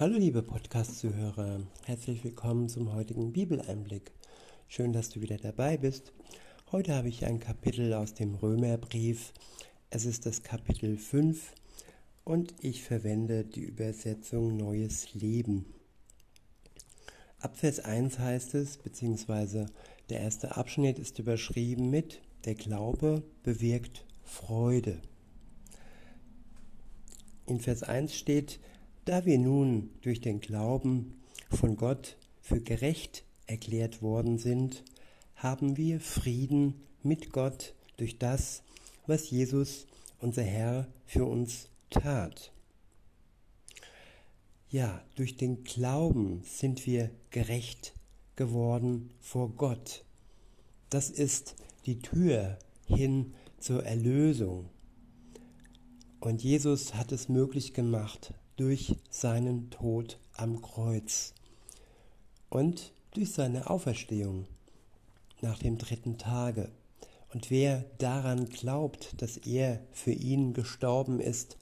Hallo liebe Podcast-Zuhörer, herzlich willkommen zum heutigen Bibeleinblick. Schön, dass du wieder dabei bist. Heute habe ich ein Kapitel aus dem Römerbrief. Es ist das Kapitel 5 und ich verwende die Übersetzung Neues Leben. Ab Vers 1 heißt es, beziehungsweise der erste Abschnitt ist überschrieben mit Der Glaube bewirkt Freude. In Vers 1 steht, da wir nun durch den Glauben von Gott für gerecht erklärt worden sind, haben wir Frieden mit Gott durch das, was Jesus, unser Herr, für uns tat. Ja, durch den Glauben sind wir gerecht geworden vor Gott. Das ist die Tür hin zur Erlösung. Und Jesus hat es möglich gemacht durch seinen Tod am Kreuz und durch seine Auferstehung nach dem dritten Tage. Und wer daran glaubt, dass er für ihn gestorben ist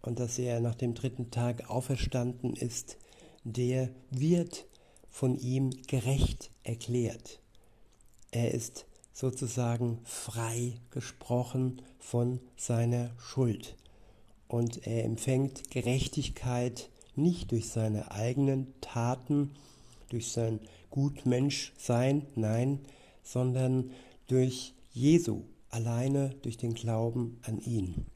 und dass er nach dem dritten Tag auferstanden ist, der wird von ihm gerecht erklärt. Er ist sozusagen frei gesprochen von seiner Schuld. Und er empfängt Gerechtigkeit nicht durch seine eigenen Taten, durch sein Gutmenschsein, nein, sondern durch Jesu, alleine durch den Glauben an ihn.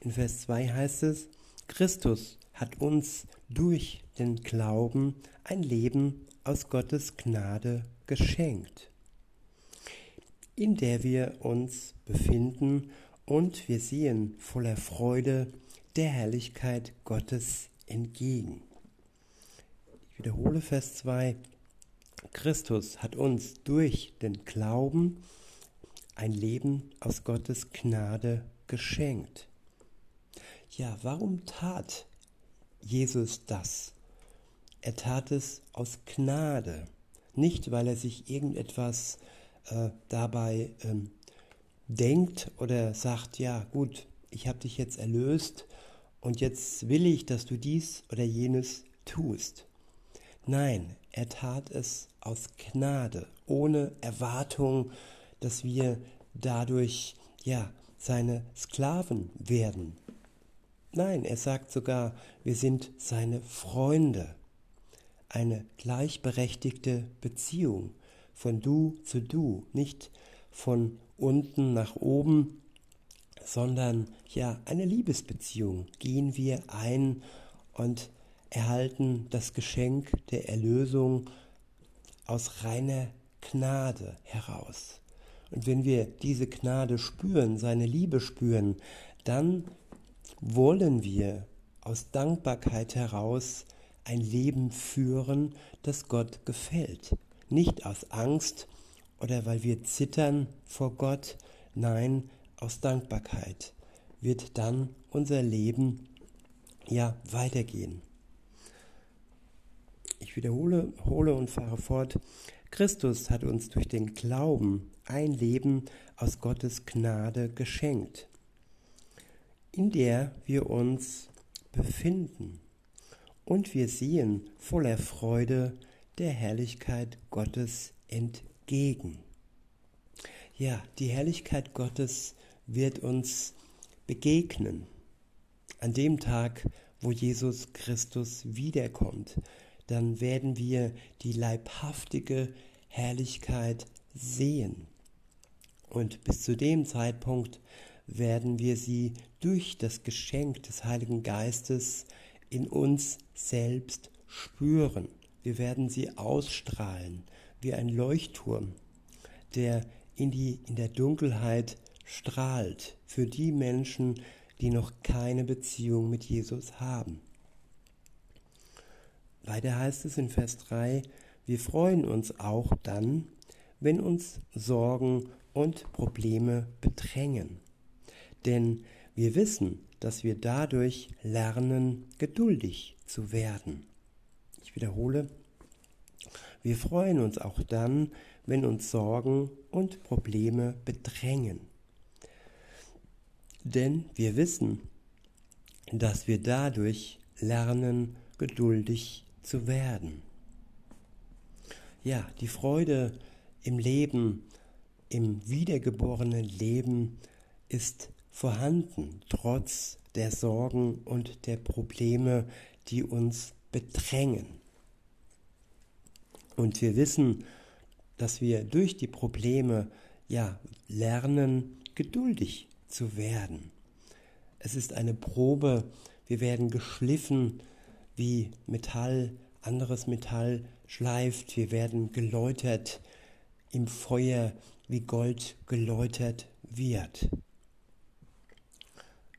In Vers 2 heißt es, Christus hat uns durch den Glauben ein Leben aus Gottes Gnade geschenkt, in der wir uns befinden und wir sehen voller Freude der Herrlichkeit Gottes entgegen. Ich wiederhole Vers 2. Christus hat uns durch den Glauben ein Leben aus Gottes Gnade geschenkt. Ja, warum tat Jesus das? Er tat es aus Gnade, nicht weil er sich irgendetwas äh, dabei ähm, denkt oder sagt, ja gut, ich habe dich jetzt erlöst und jetzt will ich, dass du dies oder jenes tust. Nein, er tat es aus Gnade, ohne Erwartung, dass wir dadurch ja seine Sklaven werden. Nein, er sagt sogar, wir sind seine Freunde. Eine gleichberechtigte Beziehung von du zu du, nicht von unten nach oben, sondern ja, eine Liebesbeziehung gehen wir ein und erhalten das Geschenk der Erlösung aus reiner Gnade heraus. Und wenn wir diese Gnade spüren, seine Liebe spüren, dann wollen wir aus Dankbarkeit heraus ein Leben führen, das Gott gefällt. Nicht aus Angst oder weil wir zittern vor Gott, nein, aus Dankbarkeit wird dann unser Leben ja weitergehen. Ich wiederhole hole und fahre fort. Christus hat uns durch den Glauben ein Leben aus Gottes Gnade geschenkt, in der wir uns befinden. Und wir sehen voller Freude der Herrlichkeit Gottes entgegen. Ja, die Herrlichkeit Gottes wird uns begegnen an dem Tag, wo Jesus Christus wiederkommt dann werden wir die leibhaftige Herrlichkeit sehen. Und bis zu dem Zeitpunkt werden wir sie durch das Geschenk des Heiligen Geistes in uns selbst spüren. Wir werden sie ausstrahlen wie ein Leuchtturm, der in, die, in der Dunkelheit strahlt für die Menschen, die noch keine Beziehung mit Jesus haben. Weiter heißt es in Vers 3, wir freuen uns auch dann, wenn uns Sorgen und Probleme bedrängen. Denn wir wissen, dass wir dadurch lernen, geduldig zu werden. Ich wiederhole, wir freuen uns auch dann, wenn uns Sorgen und Probleme bedrängen. Denn wir wissen, dass wir dadurch lernen, geduldig zu werden. Ja, die Freude im Leben, im wiedergeborenen Leben ist vorhanden, trotz der Sorgen und der Probleme, die uns bedrängen. Und wir wissen, dass wir durch die Probleme ja lernen, geduldig zu werden. Es ist eine Probe, wir werden geschliffen, wie Metall, anderes Metall schleift, wir werden geläutert im Feuer, wie Gold geläutert wird.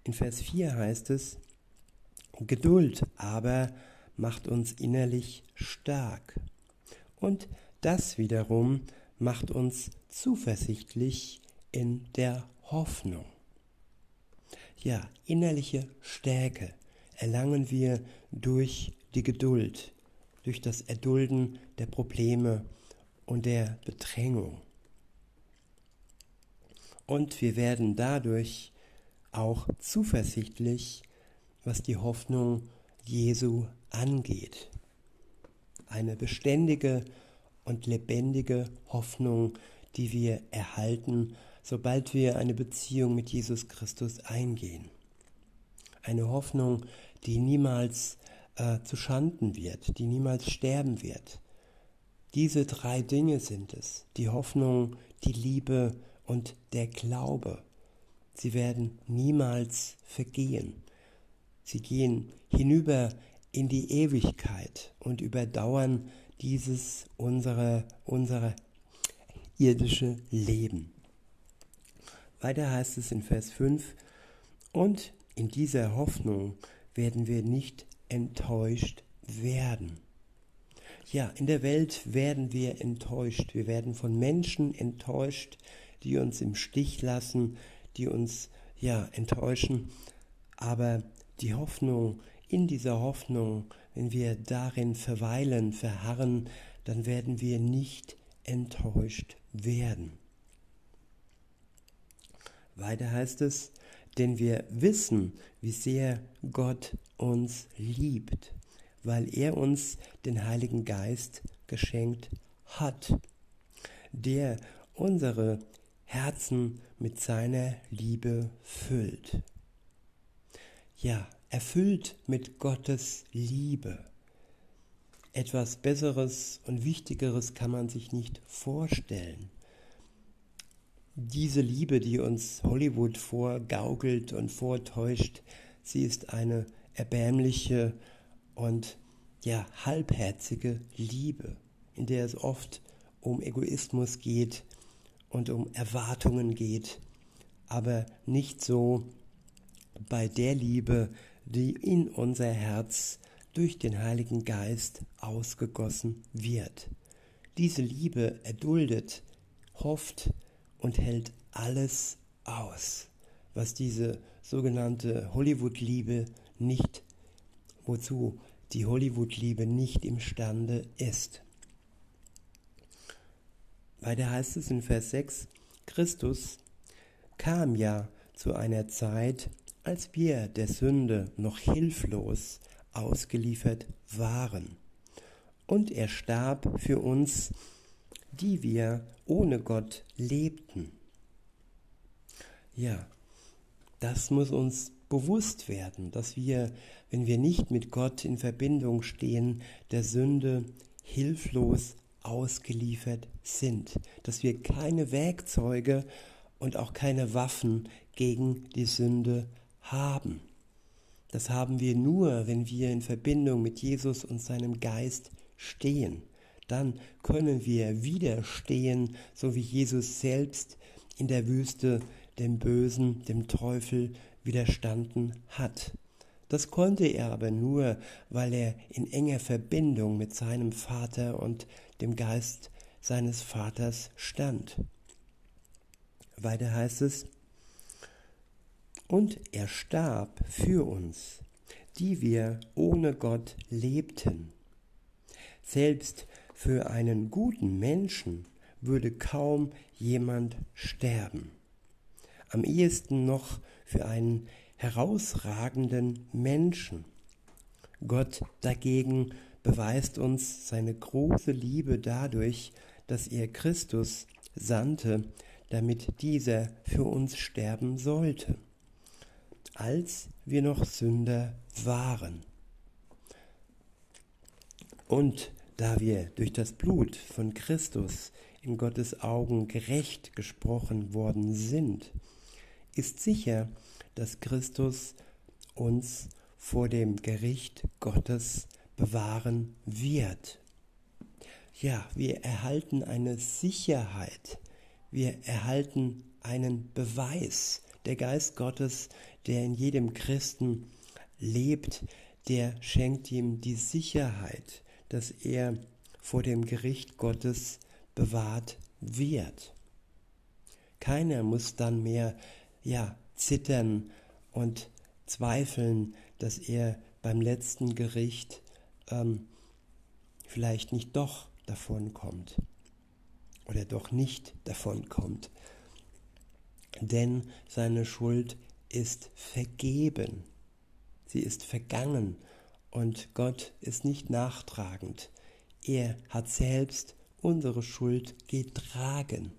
In Vers 4 heißt es, Geduld aber macht uns innerlich stark. Und das wiederum macht uns zuversichtlich in der Hoffnung. Ja, innerliche Stärke erlangen wir durch die Geduld, durch das Erdulden der Probleme und der Bedrängung. Und wir werden dadurch auch zuversichtlich, was die Hoffnung Jesu angeht. Eine beständige und lebendige Hoffnung, die wir erhalten, sobald wir eine Beziehung mit Jesus Christus eingehen. Eine Hoffnung, die niemals äh, zu Schanden wird, die niemals sterben wird. Diese drei Dinge sind es, die Hoffnung, die Liebe und der Glaube. Sie werden niemals vergehen. Sie gehen hinüber in die Ewigkeit und überdauern dieses unsere, unsere irdische Leben. Weiter heißt es in Vers 5, und in dieser Hoffnung werden wir nicht enttäuscht werden. Ja, in der Welt werden wir enttäuscht. Wir werden von Menschen enttäuscht, die uns im Stich lassen, die uns ja enttäuschen. Aber die Hoffnung, in dieser Hoffnung, wenn wir darin verweilen, verharren, dann werden wir nicht enttäuscht werden. Weiter heißt es, denn wir wissen, wie sehr Gott uns liebt, weil er uns den Heiligen Geist geschenkt hat, der unsere Herzen mit seiner Liebe füllt. Ja, erfüllt mit Gottes Liebe. Etwas Besseres und Wichtigeres kann man sich nicht vorstellen. Diese Liebe, die uns Hollywood vorgaukelt und vortäuscht, sie ist eine erbärmliche und ja halbherzige Liebe, in der es oft um Egoismus geht, und um Erwartungen geht, aber nicht so bei der Liebe, die in unser Herz durch den Heiligen Geist ausgegossen wird. Diese Liebe erduldet, hofft und hält alles aus, was diese sogenannte Hollywood-Liebe nicht, wozu die Hollywood-Liebe nicht imstande ist. Weiter heißt es in Vers 6, Christus kam ja zu einer Zeit, als wir der Sünde noch hilflos ausgeliefert waren. Und er starb für uns, die wir ohne Gott lebten. Ja, das muss uns bewusst werden, dass wir, wenn wir nicht mit Gott in Verbindung stehen, der Sünde hilflos ausgeliefert sind, dass wir keine Werkzeuge und auch keine Waffen gegen die Sünde haben. Das haben wir nur, wenn wir in Verbindung mit Jesus und seinem Geist stehen. Dann können wir widerstehen, so wie Jesus selbst in der Wüste dem Bösen, dem Teufel widerstanden hat. Das konnte er aber nur, weil er in enger Verbindung mit seinem Vater und dem Geist seines Vaters stand. Weiter heißt es, und er starb für uns, die wir ohne Gott lebten. Selbst für einen guten Menschen würde kaum jemand sterben. Am ehesten noch für einen herausragenden Menschen. Gott dagegen beweist uns seine große Liebe dadurch, dass er Christus sandte, damit dieser für uns sterben sollte, als wir noch Sünder waren. Und da wir durch das Blut von Christus in Gottes Augen gerecht gesprochen worden sind, ist sicher, dass Christus uns vor dem Gericht Gottes bewahren wird. Ja, wir erhalten eine Sicherheit, wir erhalten einen Beweis. Der Geist Gottes, der in jedem Christen lebt, der schenkt ihm die Sicherheit, dass er vor dem Gericht Gottes bewahrt wird. Keiner muss dann mehr ja, zittern und zweifeln, dass er beim letzten Gericht ähm, vielleicht nicht doch davon kommt oder doch nicht davon kommt. Denn seine Schuld ist vergeben, sie ist vergangen und Gott ist nicht nachtragend. Er hat selbst unsere Schuld getragen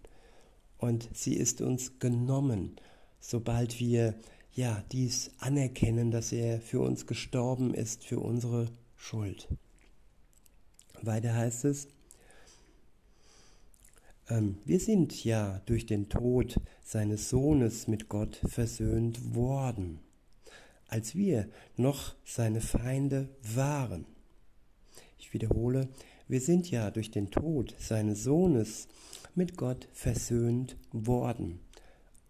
und sie ist uns genommen, sobald wir ja dies anerkennen, dass er für uns gestorben ist für unsere Schuld. Weiter heißt es, wir sind ja durch den Tod seines Sohnes mit Gott versöhnt worden, als wir noch seine Feinde waren. Ich wiederhole, wir sind ja durch den Tod seines Sohnes mit Gott versöhnt worden,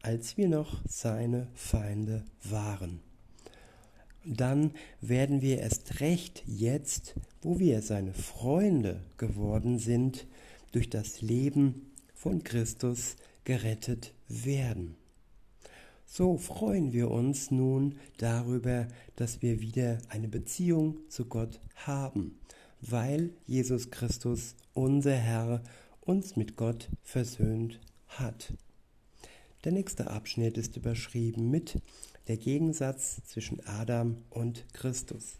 als wir noch seine Feinde waren. Dann werden wir erst recht jetzt, wo wir seine Freunde geworden sind, durch das Leben von Christus gerettet werden. So freuen wir uns nun darüber, dass wir wieder eine Beziehung zu Gott haben, weil Jesus Christus, unser Herr, uns mit Gott versöhnt hat. Der nächste Abschnitt ist überschrieben mit der Gegensatz zwischen Adam und Christus.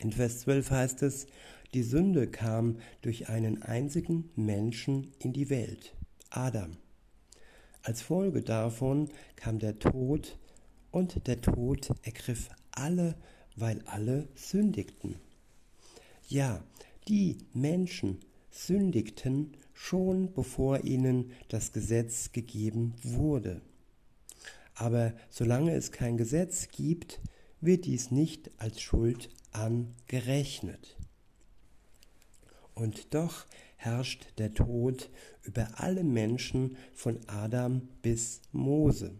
In Vers 12 heißt es, die Sünde kam durch einen einzigen Menschen in die Welt, Adam. Als Folge davon kam der Tod und der Tod ergriff alle, weil alle sündigten. Ja, die Menschen sündigten schon bevor ihnen das Gesetz gegeben wurde. Aber solange es kein Gesetz gibt, wird dies nicht als Schuld angerechnet. Und doch herrscht der Tod über alle Menschen von Adam bis Mose,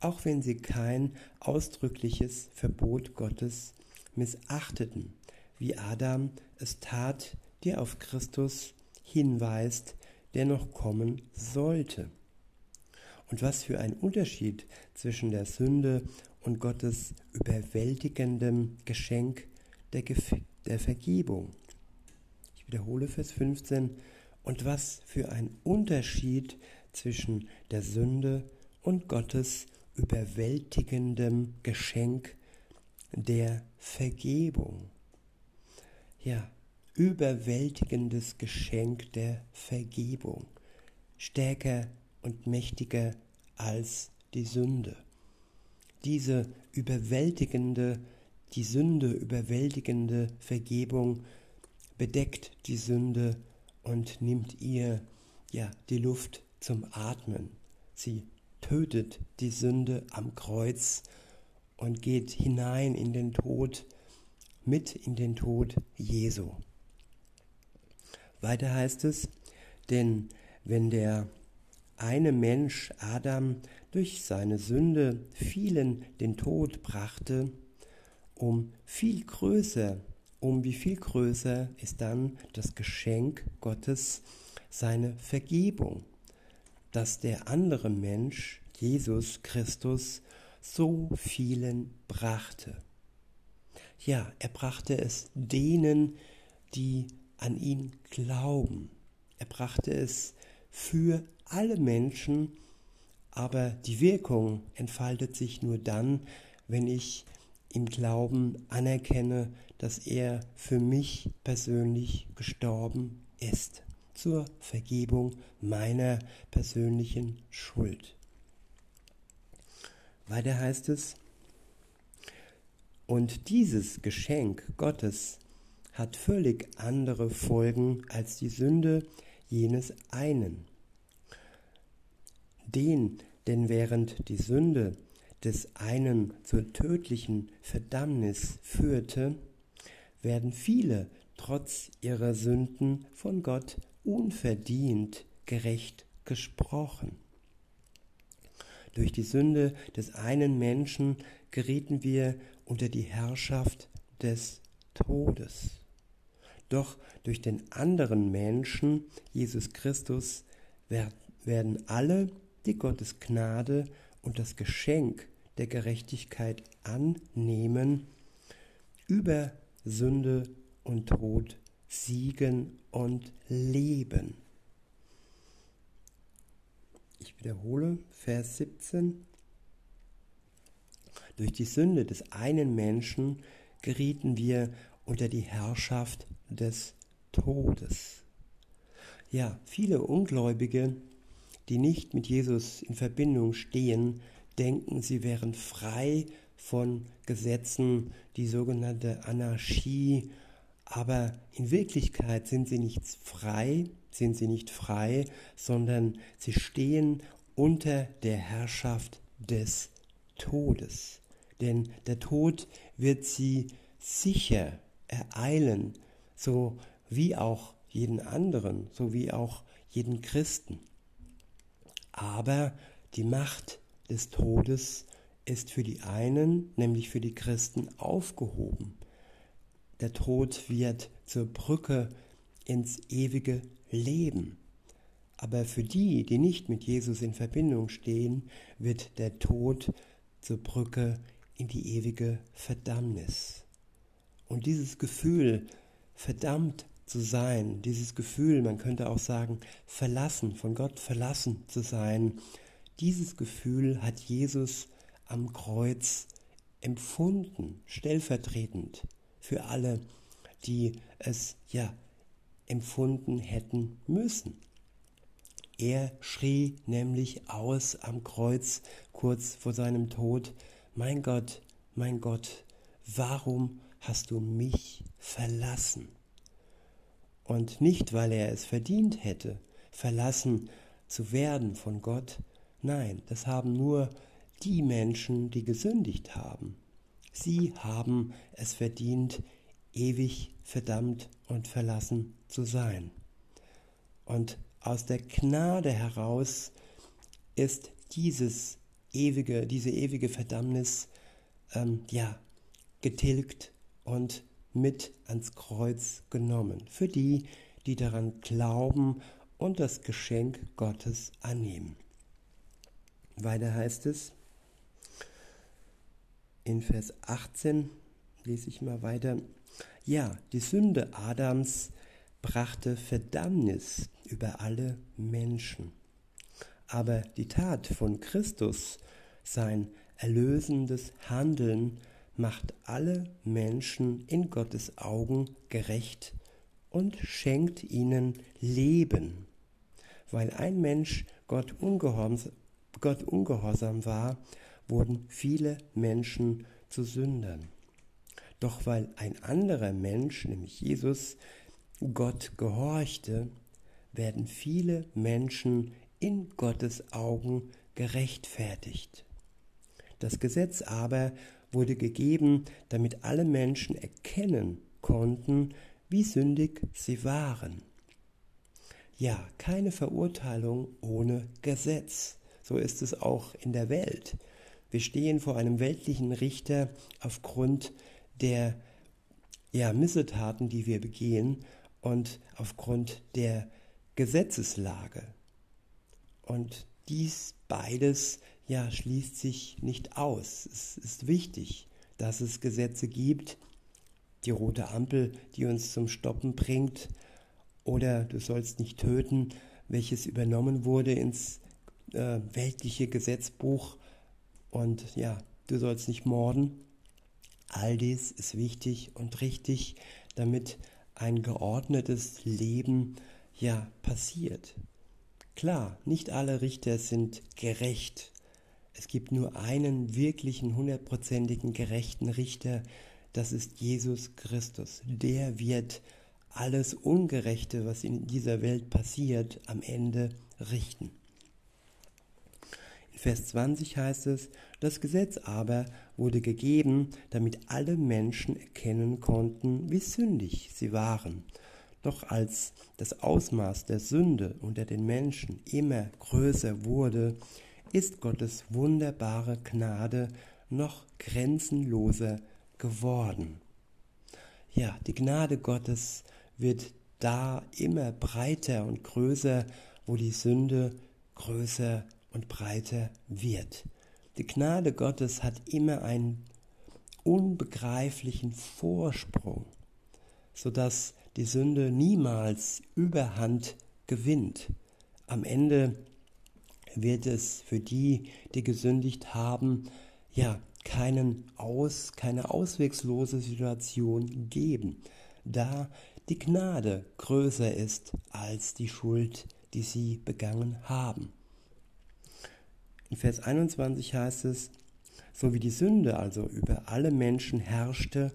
auch wenn sie kein ausdrückliches Verbot Gottes missachteten, wie Adam es tat, der auf Christus hinweist, der noch kommen sollte. Und was für ein Unterschied zwischen der Sünde und Gottes überwältigendem Geschenk der, Gef der Vergebung wiederhole Vers 15, und was für ein Unterschied zwischen der Sünde und Gottes überwältigendem Geschenk der Vergebung. Ja, überwältigendes Geschenk der Vergebung, stärker und mächtiger als die Sünde. Diese überwältigende, die Sünde überwältigende Vergebung bedeckt die Sünde und nimmt ihr ja die Luft zum Atmen. Sie tötet die Sünde am Kreuz und geht hinein in den Tod, mit in den Tod Jesu. Weiter heißt es, denn wenn der eine Mensch Adam durch seine Sünde vielen den Tod brachte, um viel größer um wie viel größer ist dann das Geschenk Gottes, seine Vergebung, dass der andere Mensch, Jesus Christus, so vielen brachte. Ja, er brachte es denen, die an ihn glauben. Er brachte es für alle Menschen, aber die Wirkung entfaltet sich nur dann, wenn ich im Glauben anerkenne, dass er für mich persönlich gestorben ist, zur Vergebung meiner persönlichen Schuld. Weiter heißt es, und dieses Geschenk Gottes hat völlig andere Folgen als die Sünde jenes einen. Den, denn während die Sünde des einen zur tödlichen Verdammnis führte, werden viele trotz ihrer Sünden von Gott unverdient gerecht gesprochen. Durch die Sünde des einen Menschen gerieten wir unter die Herrschaft des Todes. Doch durch den anderen Menschen, Jesus Christus, werden alle, die Gottes Gnade und das Geschenk der Gerechtigkeit annehmen, über Sünde und Tod siegen und leben. Ich wiederhole Vers 17. Durch die Sünde des einen Menschen gerieten wir unter die Herrschaft des Todes. Ja, viele Ungläubige, die nicht mit Jesus in Verbindung stehen, denken, sie wären frei von Gesetzen, die sogenannte Anarchie, aber in Wirklichkeit sind sie nicht frei, sind sie nicht frei, sondern sie stehen unter der Herrschaft des Todes. Denn der Tod wird sie sicher ereilen, so wie auch jeden anderen, so wie auch jeden Christen. Aber die Macht des Todes ist für die einen, nämlich für die Christen, aufgehoben. Der Tod wird zur Brücke ins ewige Leben. Aber für die, die nicht mit Jesus in Verbindung stehen, wird der Tod zur Brücke in die ewige Verdammnis. Und dieses Gefühl, verdammt zu sein, dieses Gefühl, man könnte auch sagen, verlassen, von Gott verlassen zu sein, dieses Gefühl hat Jesus am Kreuz empfunden, stellvertretend für alle, die es ja empfunden hätten müssen. Er schrie nämlich aus am Kreuz kurz vor seinem Tod, Mein Gott, mein Gott, warum hast du mich verlassen? Und nicht, weil er es verdient hätte, verlassen zu werden von Gott, nein, das haben nur die Menschen, die gesündigt haben. Sie haben es verdient, ewig verdammt und verlassen zu sein. Und aus der Gnade heraus ist dieses ewige, diese ewige Verdammnis ähm, ja, getilgt und mit ans Kreuz genommen. Für die, die daran glauben und das Geschenk Gottes annehmen. Weiter heißt es in Vers 18, lese ich mal weiter. Ja, die Sünde Adams brachte Verdammnis über alle Menschen. Aber die Tat von Christus, sein erlösendes Handeln, macht alle Menschen in Gottes Augen gerecht und schenkt ihnen Leben. Weil ein Mensch Gott ungehorsam, Gott ungehorsam war, wurden viele Menschen zu Sündern. Doch weil ein anderer Mensch, nämlich Jesus, Gott gehorchte, werden viele Menschen in Gottes Augen gerechtfertigt. Das Gesetz aber wurde gegeben, damit alle Menschen erkennen konnten, wie sündig sie waren. Ja, keine Verurteilung ohne Gesetz. So ist es auch in der Welt. Wir stehen vor einem weltlichen Richter aufgrund der ja, Missetaten, die wir begehen und aufgrund der Gesetzeslage. Und dies beides ja schließt sich nicht aus. Es ist wichtig, dass es Gesetze gibt, die rote Ampel, die uns zum Stoppen bringt, oder du sollst nicht töten, welches übernommen wurde ins äh, weltliche Gesetzbuch und ja, du sollst nicht morden. All dies ist wichtig und richtig, damit ein geordnetes Leben ja passiert. Klar, nicht alle Richter sind gerecht. Es gibt nur einen wirklichen, hundertprozentigen gerechten Richter, das ist Jesus Christus. Der wird alles Ungerechte, was in dieser Welt passiert, am Ende richten. Vers 20 heißt es, das Gesetz aber wurde gegeben, damit alle Menschen erkennen konnten, wie sündig sie waren. Doch als das Ausmaß der Sünde unter den Menschen immer größer wurde, ist Gottes wunderbare Gnade noch grenzenloser geworden. Ja, die Gnade Gottes wird da immer breiter und größer, wo die Sünde größer und breiter wird. Die Gnade Gottes hat immer einen unbegreiflichen Vorsprung, sodass die Sünde niemals Überhand gewinnt. Am Ende wird es für die, die gesündigt haben, ja, keinen Aus, keine auswegslose Situation geben, da die Gnade größer ist als die Schuld, die sie begangen haben. In Vers 21 heißt es, so wie die Sünde also über alle Menschen herrschte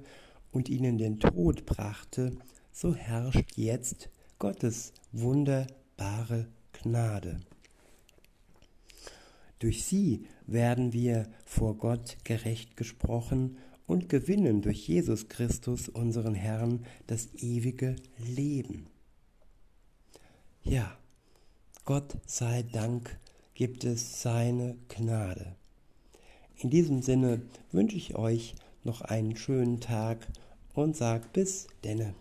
und ihnen den Tod brachte, so herrscht jetzt Gottes wunderbare Gnade. Durch sie werden wir vor Gott gerecht gesprochen und gewinnen durch Jesus Christus, unseren Herrn, das ewige Leben. Ja, Gott sei Dank gibt es seine Gnade. In diesem Sinne wünsche ich euch noch einen schönen Tag und sag bis denne.